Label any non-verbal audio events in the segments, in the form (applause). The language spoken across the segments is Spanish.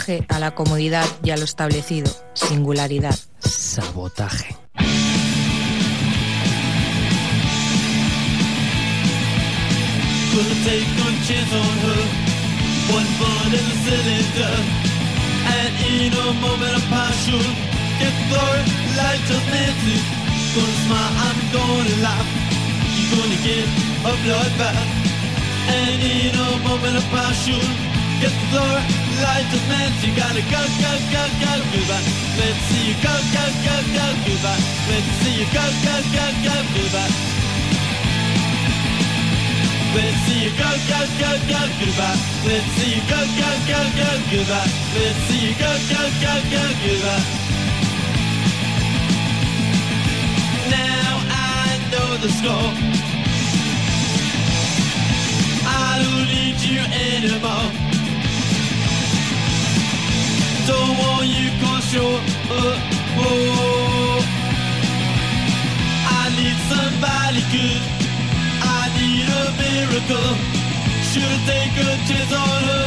Sabotaje a la comodidad y a lo establecido. Singularidad. Sabotaje. Gonna take one chance on her. One bullet in the cylinder. And in a moment of passion, get through like just Nancy. Gonna smile, I'm gonna laugh. You're gonna get a bloodbath. And in a moment of passion, get the through like just Nancy. Gotta go, go, go, go, goodbye. Let's see you go, go, go, go, goodbye. Let's see you go, go, go, go, goodbye. Let's see you go, go, go, go, goodbye. Let's see you go, go, go, go, goodbye. Let's see you go, go, go, go, goodbye. Now I know the score. I don't need you anymore. Want you cause you're uh, oh. I need somebody good. I need a miracle. Should take a chance on her.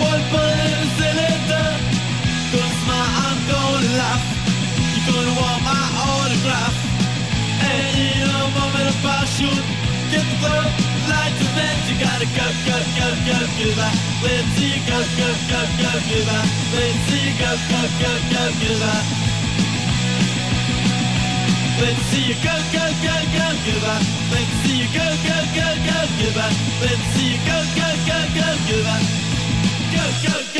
One bullet in a cylinder. Gonna I'm gonna laugh. You're gonna want my autograph. And in a moment of passion, get the glow, light the vent. You gotta go, go, Go, go, go. gök gök gök gök güve, vepsi gök gök gök gök güve. Vepsi gök gök gök gök güve, vepsi gök gök gök gök güve, vepsi gök gök gök gök güve. Gök gök gök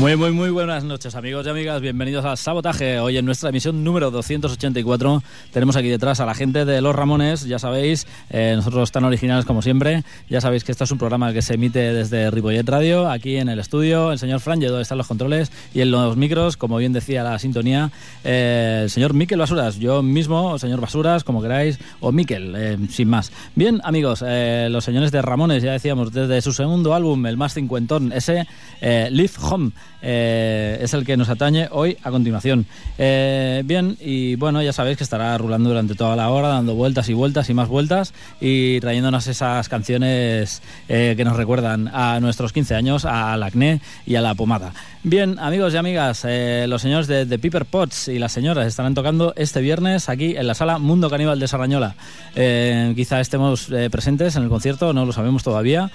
Muy, muy, muy buenas noches, amigos y amigas. Bienvenidos a Sabotaje. Hoy en nuestra emisión número 284 tenemos aquí detrás a la gente de Los Ramones. Ya sabéis, eh, nosotros tan originales como siempre. Ya sabéis que este es un programa que se emite desde Ripollet Radio. Aquí en el estudio, el señor Fran Lledó está en los controles y en los micros, como bien decía la sintonía, eh, el señor Miquel Basuras. Yo mismo, señor Basuras, como queráis, o Miquel, eh, sin más. Bien, amigos, eh, los señores de Ramones, ya decíamos, desde su segundo álbum, el más cincuentón, ese Live Home. Eh, es el que nos atañe hoy a continuación. Eh, bien, y bueno, ya sabéis que estará rulando durante toda la hora, dando vueltas y vueltas y más vueltas y trayéndonos esas canciones eh, que nos recuerdan a nuestros 15 años, al acné y a la pomada. Bien, amigos y amigas, los señores de The Piper Pots y las señoras estarán tocando este viernes aquí en la sala Mundo Caníbal de Sarrañola. Quizá estemos presentes en el concierto, no lo sabemos todavía.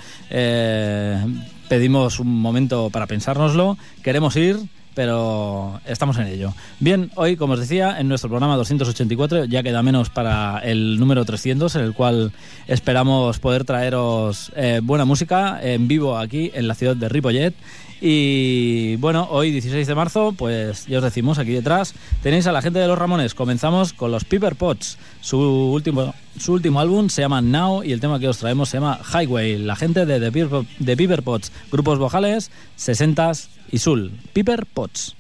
Pedimos un momento para pensárnoslo, queremos ir, pero estamos en ello. Bien, hoy, como os decía, en nuestro programa 284 ya queda menos para el número 300, en el cual esperamos poder traeros eh, buena música en vivo aquí en la ciudad de Ripollet. Y bueno, hoy 16 de marzo, pues ya os decimos aquí detrás, tenéis a la gente de los Ramones. Comenzamos con los Piper Pots. Su último, su último álbum se llama Now y el tema que os traemos se llama Highway. La gente de The Piper, Pots, grupos vocales, 60s y Sul. Piper Pots.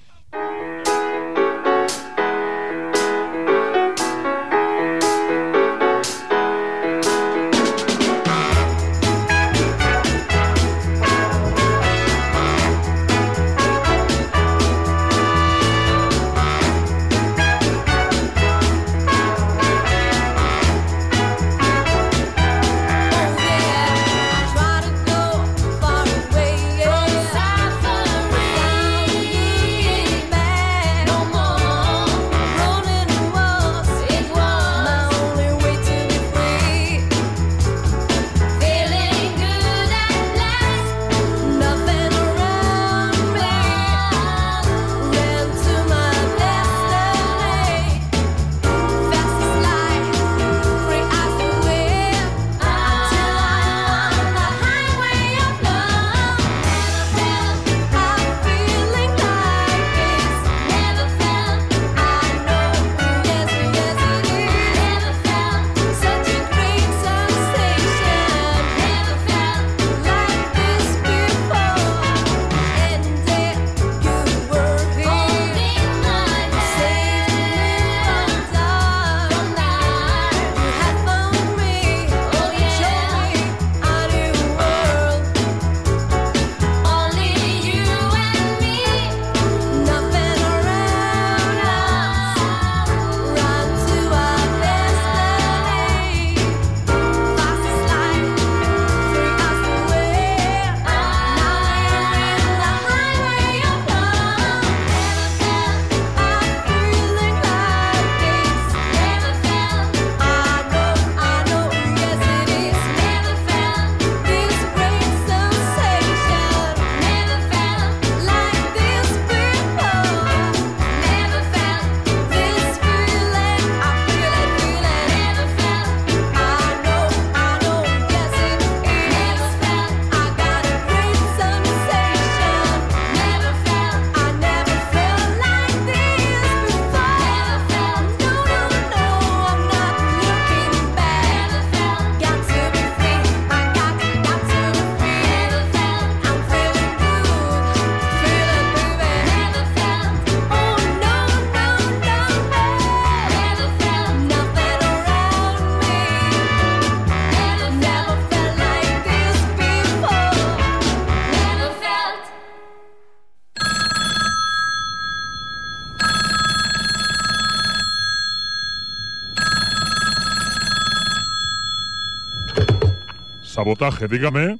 Sabotaje, dígame.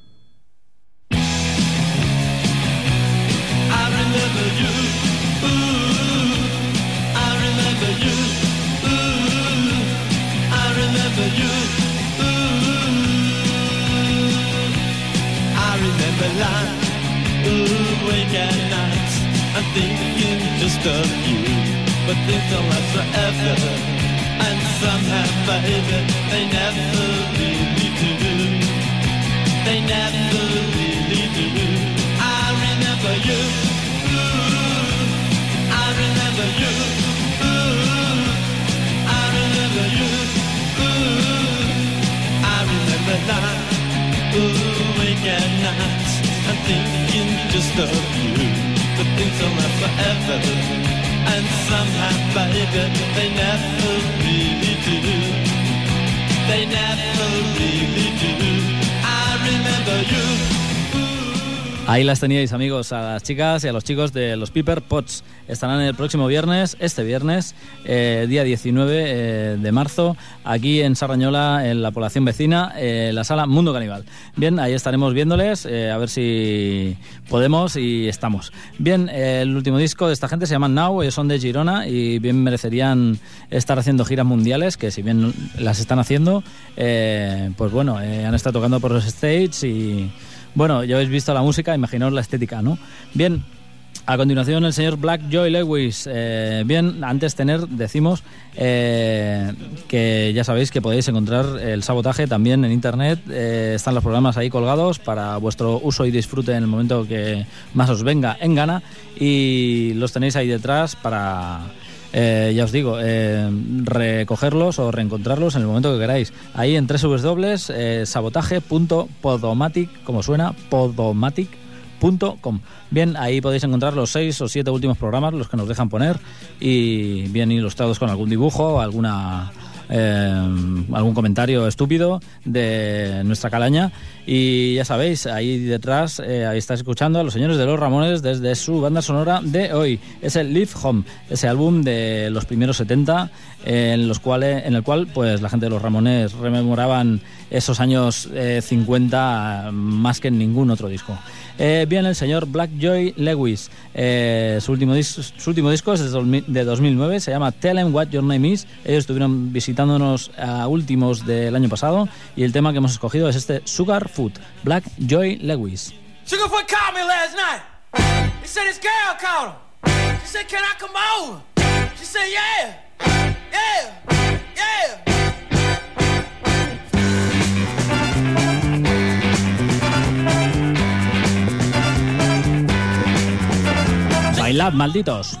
They never really do. Remember you. Ahí las teníais, amigos, a las chicas y a los chicos de los Piper Pots. Estarán el próximo viernes, este viernes, eh, día 19 eh, de marzo, aquí en Sarrañola, en la población vecina, eh, la sala Mundo Caníbal. Bien, ahí estaremos viéndoles, eh, a ver si podemos y estamos. Bien, el último disco de esta gente se llama Now, ellos son de Girona y bien merecerían estar haciendo giras mundiales, que si bien las están haciendo, pues bueno, han estado tocando por los stages y bueno, ya habéis visto la música, imaginaos la estética, ¿no? Bien, a continuación el señor Black Joy Lewis. Eh, bien, antes tener, decimos eh, que ya sabéis que podéis encontrar el sabotaje también en internet. Eh, están los programas ahí colgados para vuestro uso y disfrute en el momento que más os venga en gana. Y los tenéis ahí detrás para eh, ya os digo, eh, recogerlos o reencontrarlos en el momento que queráis. Ahí en www, eh, sabotaje.podomatic, como suena, podomatic.com. Bien, ahí podéis encontrar los seis o siete últimos programas, los que nos dejan poner, y bien ilustrados con algún dibujo, alguna eh, algún comentario estúpido de nuestra calaña. Y ya sabéis, ahí detrás, eh, ahí estáis escuchando a los señores de los Ramones desde su banda sonora de hoy. Es el Live Home, ese álbum de los primeros 70, eh, en, los cuales, en el cual pues la gente de los Ramones rememoraban esos años eh, 50 más que en ningún otro disco. Eh, bien, el señor Black Joy Lewis. Eh, su, último su último disco es de 2000 de 2009, se llama Tell 'em What Your Name Is. Ellos estuvieron visitándonos a últimos del año pasado y el tema que hemos escogido es este Sugar Food, Black Joy Lewis. Sugarfoot called me last night. He said his girl called him. She said, Can I come over? She said, Yeah. Yeah. Yeah. Bailad, malditos.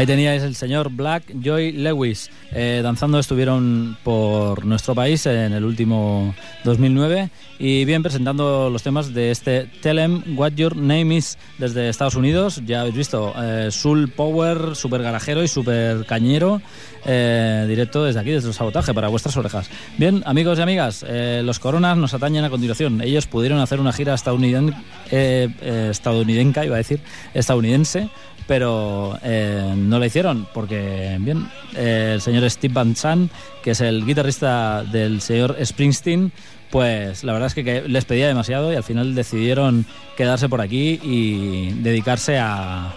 Ahí teníais el señor Black Joy Lewis. Eh, danzando estuvieron por nuestro país en el último 2009 y bien presentando los temas de este Tell 'em What Your Name Is desde Estados Unidos. Ya habéis visto, eh, Soul Power, super garajero y super cañero. eh, directo desde aquí, desde el sabotaje, para vuestras orejas. Bien, amigos y amigas, eh, los coronas nos atañen a continuación. Ellos pudieron hacer una gira estadouniden- eh, eh, estadounidense, iba a decir, estadounidense, pero no la hicieron porque, bien, el señor Steve Van Zandt, que es el guitarrista del señor Springsteen, pues la verdad es que, que les pedía demasiado y al final decidieron quedarse por aquí y dedicarse a,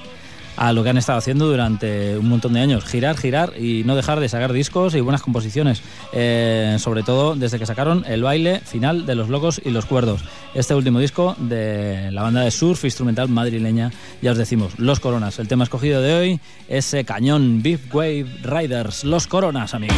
a lo que han estado haciendo durante un montón de años. Girar, girar y no dejar de sacar discos y buenas composiciones. Eh, sobre todo desde que sacaron el baile final de Los Locos y los Cuerdos. Este último disco de la banda de surf instrumental madrileña, ya os decimos, Los Coronas. El tema escogido de hoy, ese cañón Big Wave Riders. Los Coronas, amigos.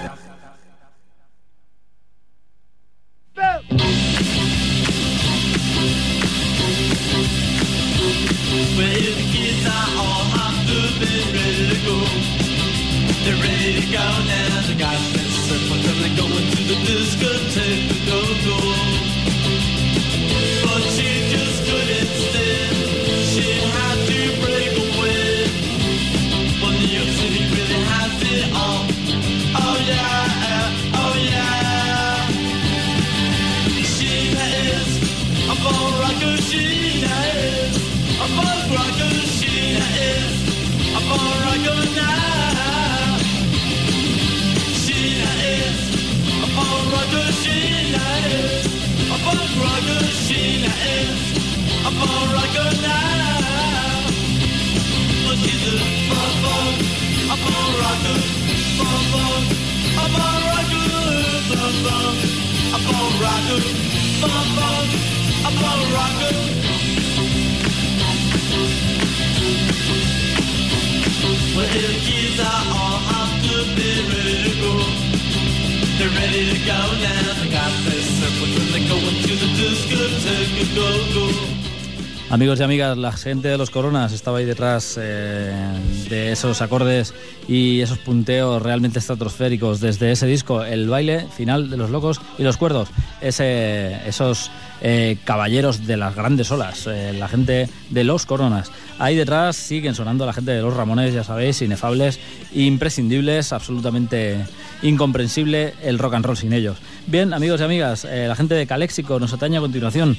Amigos y amigas, la gente de los Coronas estaba ahí detrás eh, esos acordes y esos punteos realmente estratosféricos desde ese disco, el baile final de los locos y los cuerdos, ese, esos eh, caballeros de las grandes olas, eh, la gente de los Coronas. Ahí detrás siguen sonando la gente de los Ramones, ya sabéis, inefables, imprescindibles, absolutamente incomprensible el rock and roll sin ellos. Bien, amigos y amigas, eh, la gente de Caléxico nos atañe a continuación.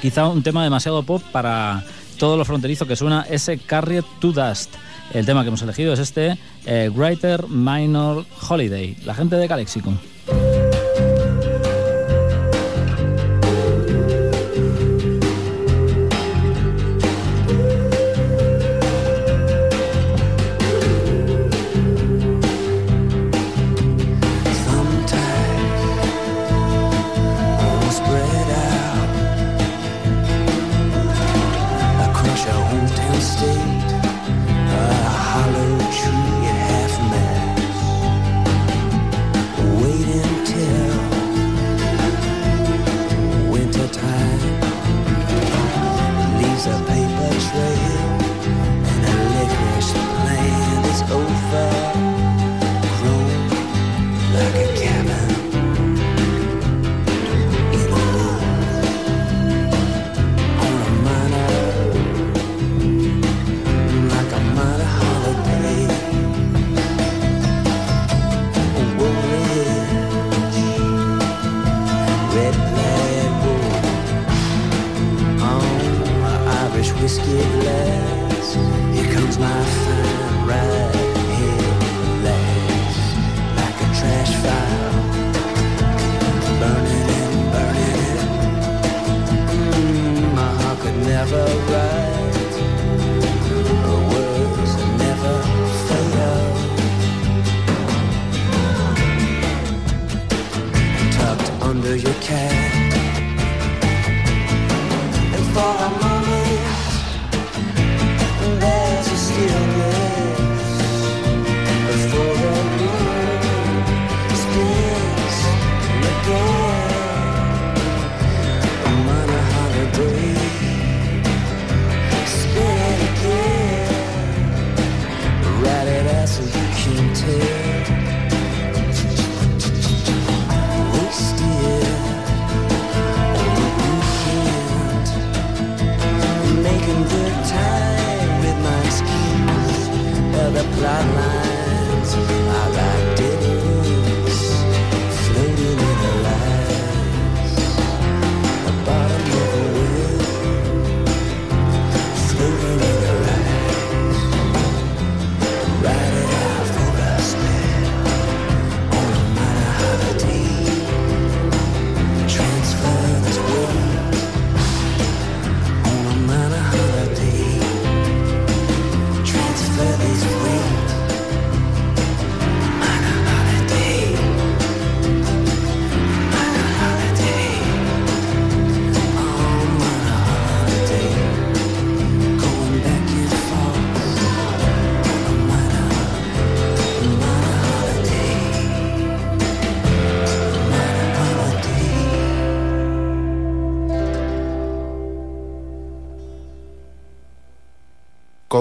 Quizá un tema demasiado pop para todo lo fronterizo que suena ese Carried to Dust. El tema que hemos elegido es este eh, Greater Minor Holiday, la gente de Caléxico.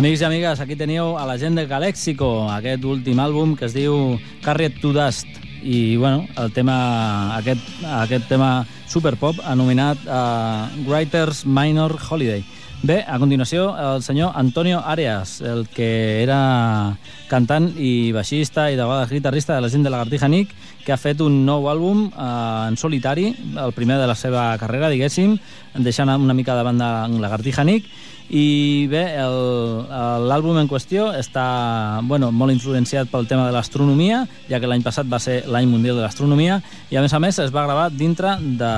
Amics i amigues, aquí teniu a la gent de Galexico, aquest últim àlbum que es diu Carried to Dust. I, bueno, el tema, aquest, aquest tema superpop anomenat uh, Writers Minor Holiday. Bé, a continuació, el senyor Antonio Arias, el que era cantant i baixista i de vegades guitarrista de la gent de Lagartija Nick, que ha fet un nou àlbum eh, en solitari, el primer de la seva carrera, diguéssim, deixant una mica de banda en Lagartija Nick, i bé, l'àlbum en qüestió està bueno, molt influenciat pel tema de l'astronomia, ja que l'any passat va ser l'any mundial de l'astronomia, i a més a més es va gravar dintre de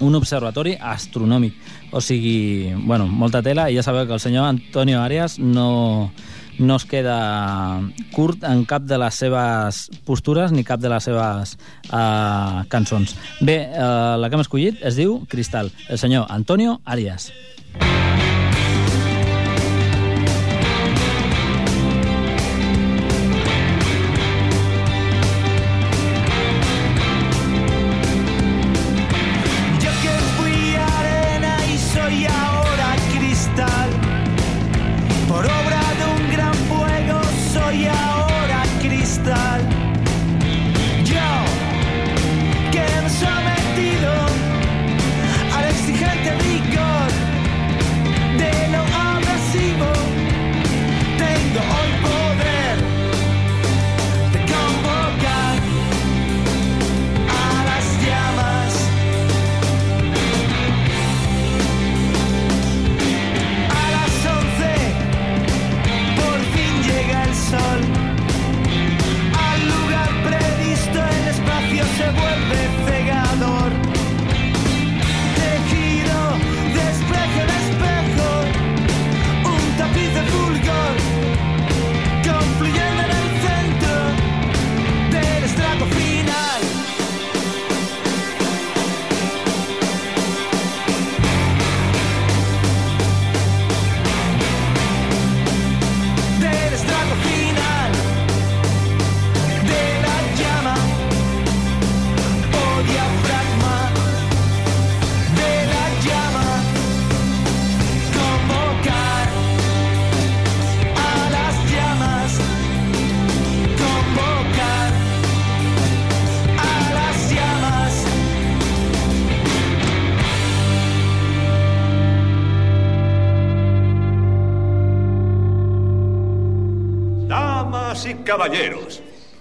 un observatori astronòmic. O sigui, bueno, molta tela, i ja sabeu que el senyor Antonio Arias no, no es queda curt en cap de les seves postures ni cap de les seves uh, cançons. Bé, uh, la que hem escollit es diu Cristal, el senyor Antonio Arias. Yo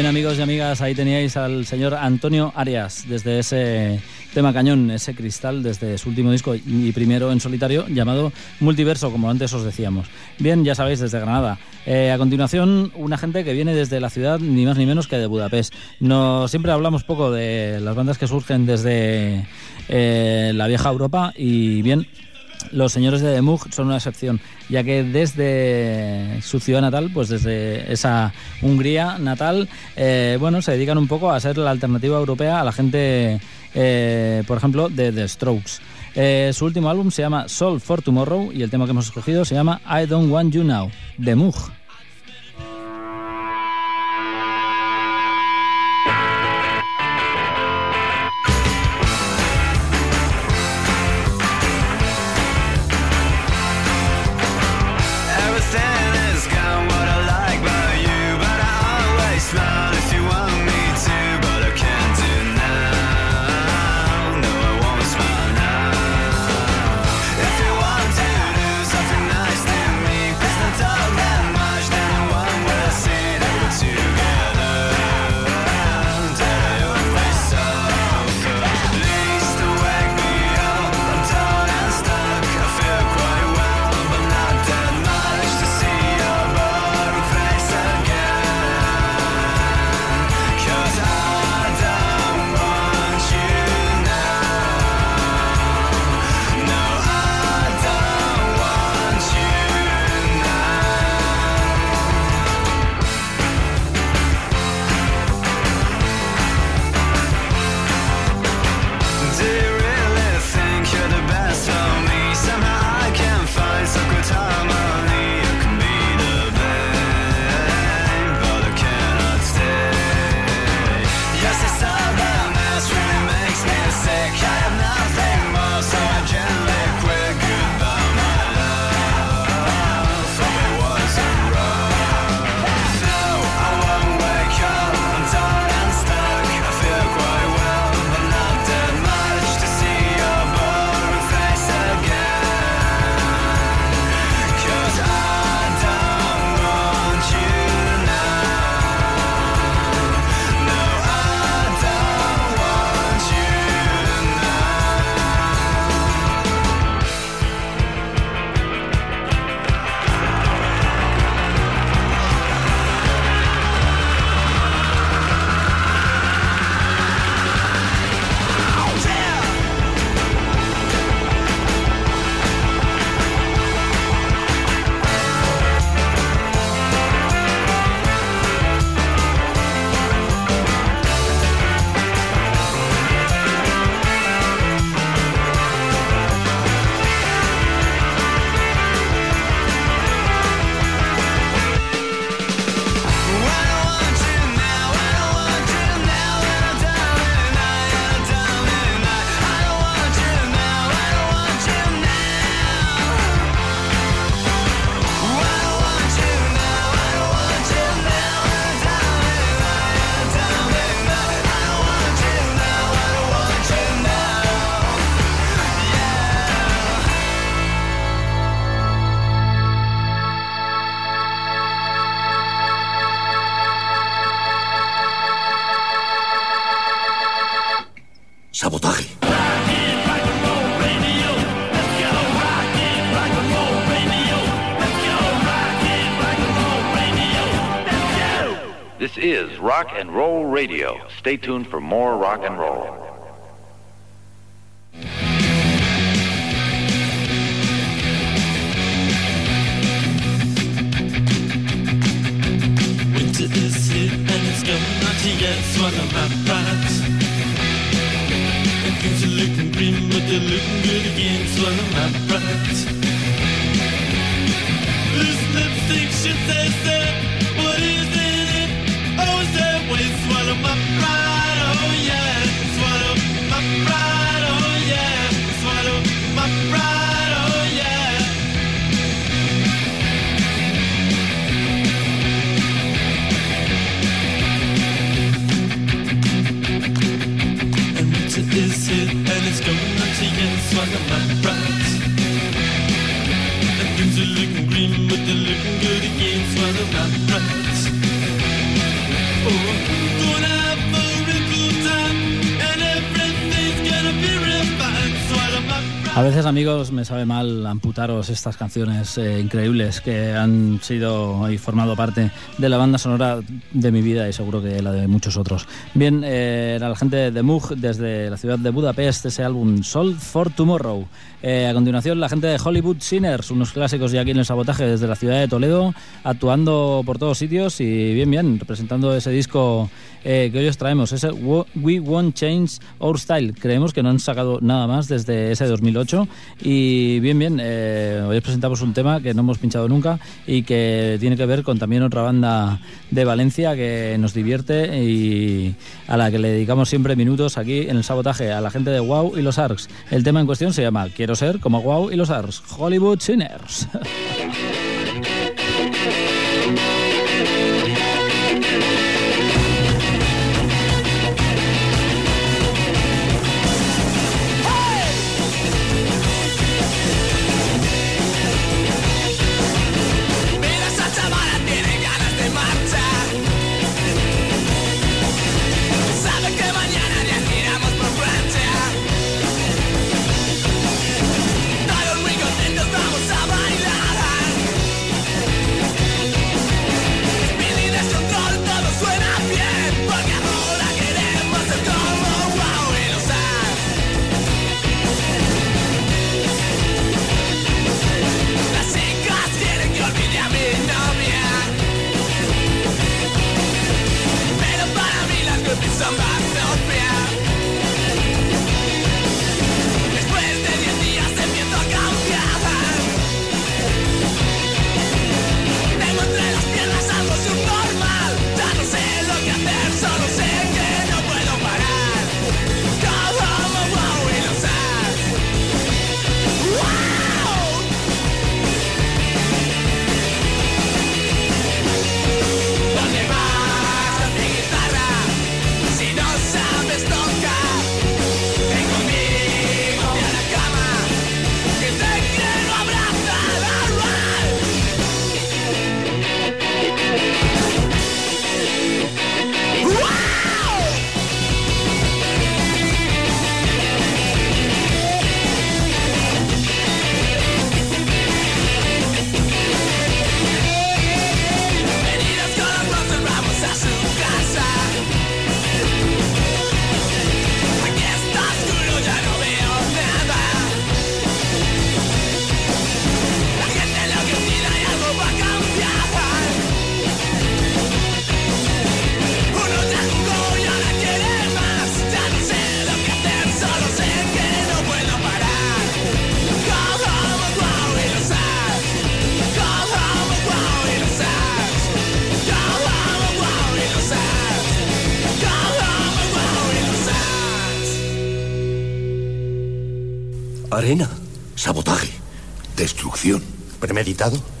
Bien amigos y amigas, ahí teníais al señor Antonio Arias desde ese tema cañón, ese cristal, desde su último disco y primero en solitario llamado Multiverso, como antes os decíamos. Bien, ya sabéis, desde Granada. Eh, a continuación, una gente que viene desde la ciudad ni más ni menos que de Budapest. No, siempre hablamos poco de las bandas que surgen desde eh, la vieja Europa y bien, los señores de Demug son una excepción, ya que desde su ciudad natal, pues desde esa Hungría natal, eh, bueno, se dedican un poco a ser la alternativa europea a la gente, eh, por ejemplo, de The Strokes. Eh, su último álbum se llama Soul for Tomorrow y el tema que hemos escogido se llama I Don't Want You Now, de Radio. Stay tuned for more rock and roll. Winter is here and it's gonna to yet swallow my pride. And things are looking grim, but they're looking good again. Swallow my pride. Amigos, me sabe mal amputaros estas canciones eh, increíbles que han sido y formado parte de la banda sonora de mi vida y seguro que la de muchos otros. Bien, eh, la gente de Moog desde la ciudad de Budapest, ese álbum Soul for Tomorrow. Eh, a continuación, la gente de Hollywood Sinners, unos clásicos ya aquí en el sabotaje desde la ciudad de Toledo, actuando por todos sitios y bien, bien, representando ese disco eh, que hoy os traemos, Wo- We Won't Change Our Style. Creemos que no han sacado nada más desde ese 2008 y bien, bien, eh, hoy os presentamos un tema que no hemos pinchado nunca y que tiene que ver con también otra banda de Valencia que nos divierte y a la que le dedicamos siempre minutos aquí en el sabotaje a la gente de Wow y los Arcs. El tema en cuestión se llama Quiero ser como Wow y los Arcs, Hollywood Sinners. (laughs)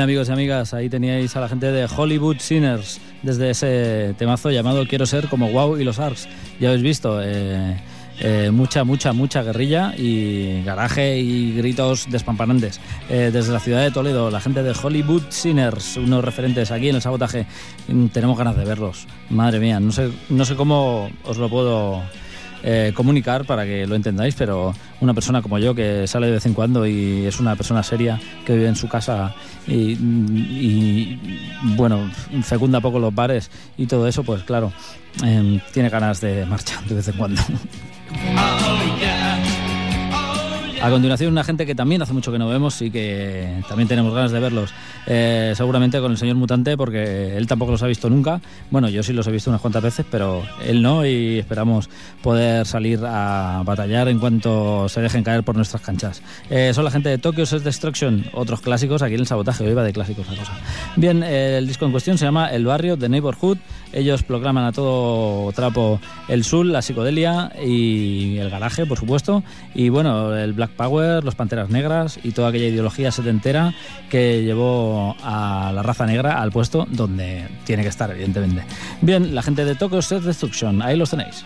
Bien amigos y amigas, ahí teníais a la gente de Hollywood Sinners desde ese temazo llamado Quiero ser como Wow y los Arcs. Ya habéis visto, eh, eh, mucha, mucha, mucha guerrilla y garaje y gritos despampanantes. Eh, desde la ciudad de Toledo, la gente de Hollywood Sinners, unos referentes aquí en el sabotaje, Mm, tenemos ganas de verlos. Madre mía, no sé, no sé cómo os lo puedo eh, comunicar para que lo entendáis, pero una persona como yo que sale de vez en cuando y es una persona seria que vive en su casa y, bueno, fecunda poco los bares y todo eso, pues claro, em, tiene ganas de marchar de vez en cuando. (laughs) A continuación, una gente que también hace mucho que no vemos y que también tenemos ganas de verlos. Eh, seguramente con el señor Mutante, porque él tampoco los ha visto nunca. Bueno, yo sí los he visto unas cuantas veces, pero él no, y esperamos poder salir a batallar en cuanto se dejen caer por nuestras canchas. Eh, son la gente de Tokyo Set Destruction, otros clásicos aquí en el sabotaje. Hoy va de clásicos la cosa. Bien, eh, el disco en cuestión se llama El Barrio de Neighborhood. Ellos proclaman a todo trapo el soul, la psicodelia y el garaje, por supuesto. Y bueno, el Black Power, los Panteras Negras y toda aquella ideología setentera que llevó a la raza negra al puesto donde tiene que estar, evidentemente. Bien, la gente de Tokyo Set Destruction, ahí los tenéis.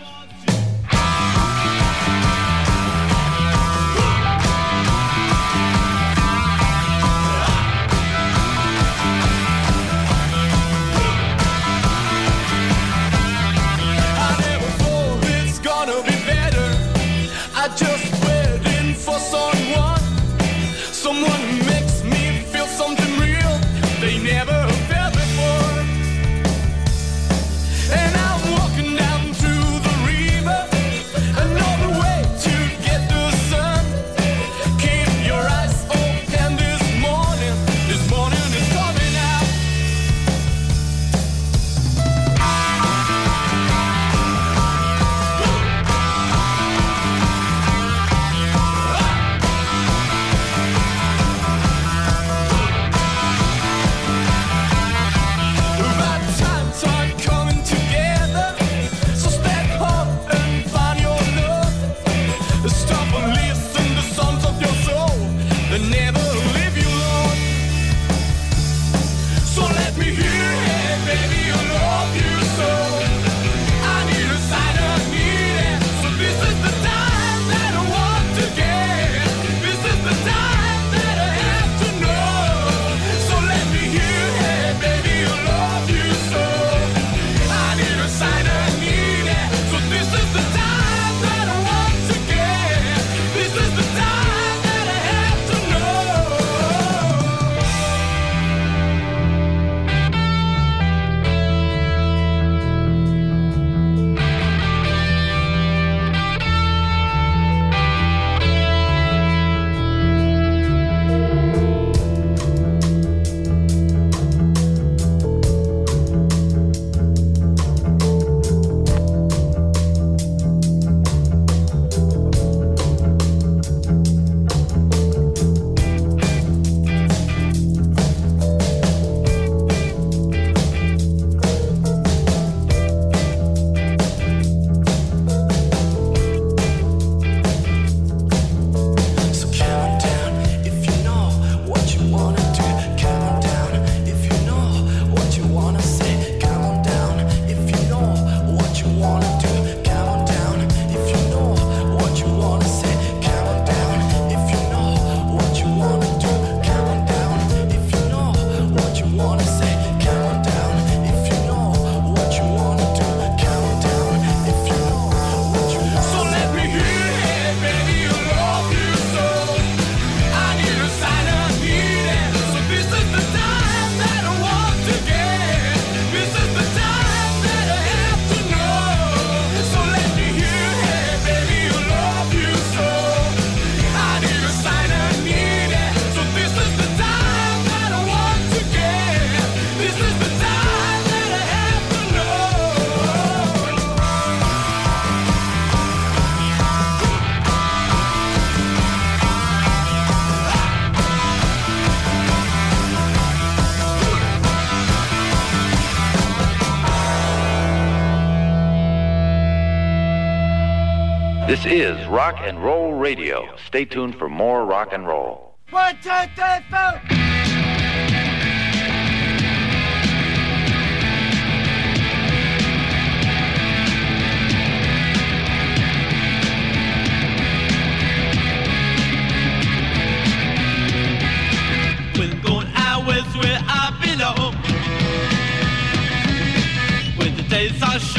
This is Rock and Roll Radio. Stay tuned for more rock and roll. One, two, three, four. Where I belong When the days are short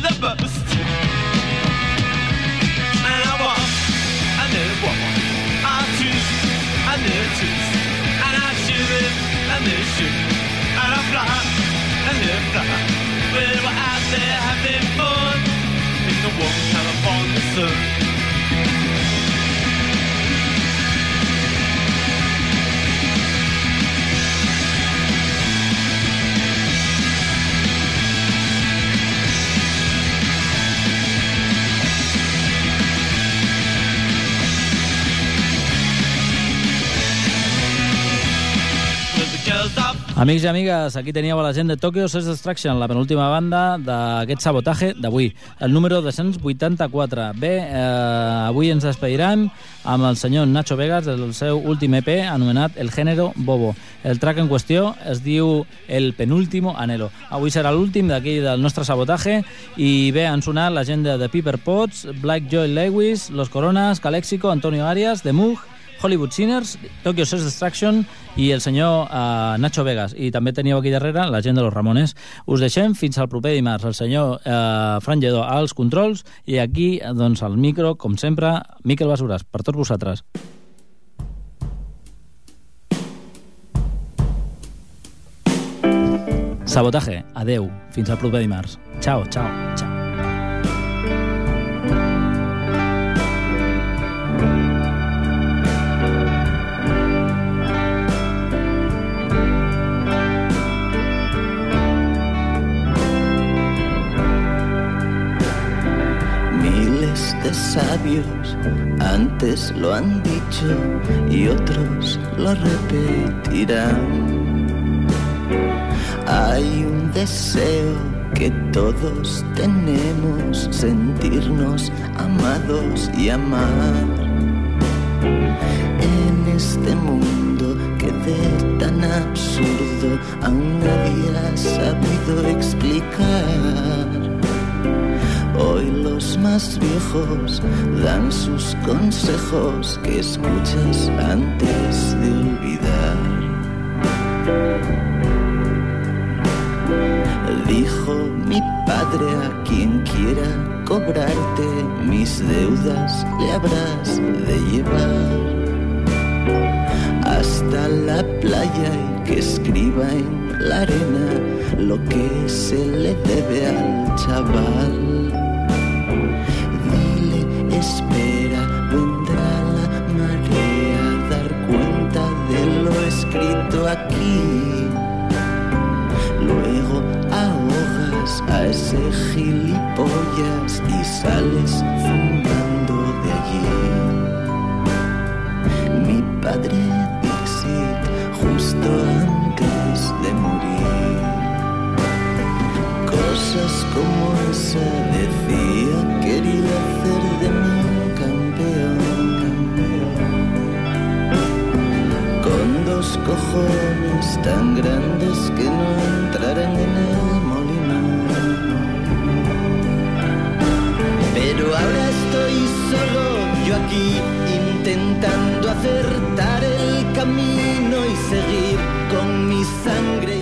the book. Amics i amigues, aquí teníeu a la gent de Tokyo Sex Destruction, la penúltima banda d'aquest sabotatge d'avui, el número 284. Bé, eh, avui ens despedirem amb el senyor Nacho Vegas del seu últim EP anomenat El Género Bobo. El track en qüestió es diu El Penúltimo Anhelo. Avui serà l'últim d'aquí del nostre sabotatge i bé, han sonat la gent de The Piper Pots, Black Joy Lewis, Los Coronas, Calexico, Antonio Arias, The Moog, Hollywood Sinners, Tokyo Sex Destruction i el senyor uh, Nacho Vegas. I també teníeu aquí darrere la gent de los Ramones. Us deixem fins al proper dimarts. El senyor uh, Fran Lledó als controls i aquí, doncs, al micro, com sempre, Miquel Basures, per tots vosaltres. Sabotaje, adeu, fins al proper dimarts. Ciao, ciao, ciao. De sabios antes lo han dicho y otros lo repetirán. Hay un deseo que todos tenemos, sentirnos amados y amar. En este mundo que de tan absurdo aún nadie ha sabido explicar. Los más viejos dan sus consejos que escuchas antes de olvidar. Dijo mi padre a quien quiera cobrarte mis deudas le habrás de llevar hasta la playa y que escriba en la arena lo que se le debe al chaval. A ese gilipollas y sales fumando de allí. Mi padre Dixit justo antes de morir. Cosas como esa decía, quería hacer de mí un campeón. Con dos cojones tan grandes que no entrarán en el Pero ahora estoy solo, yo aquí intentando acertar el camino y seguir con mi sangre.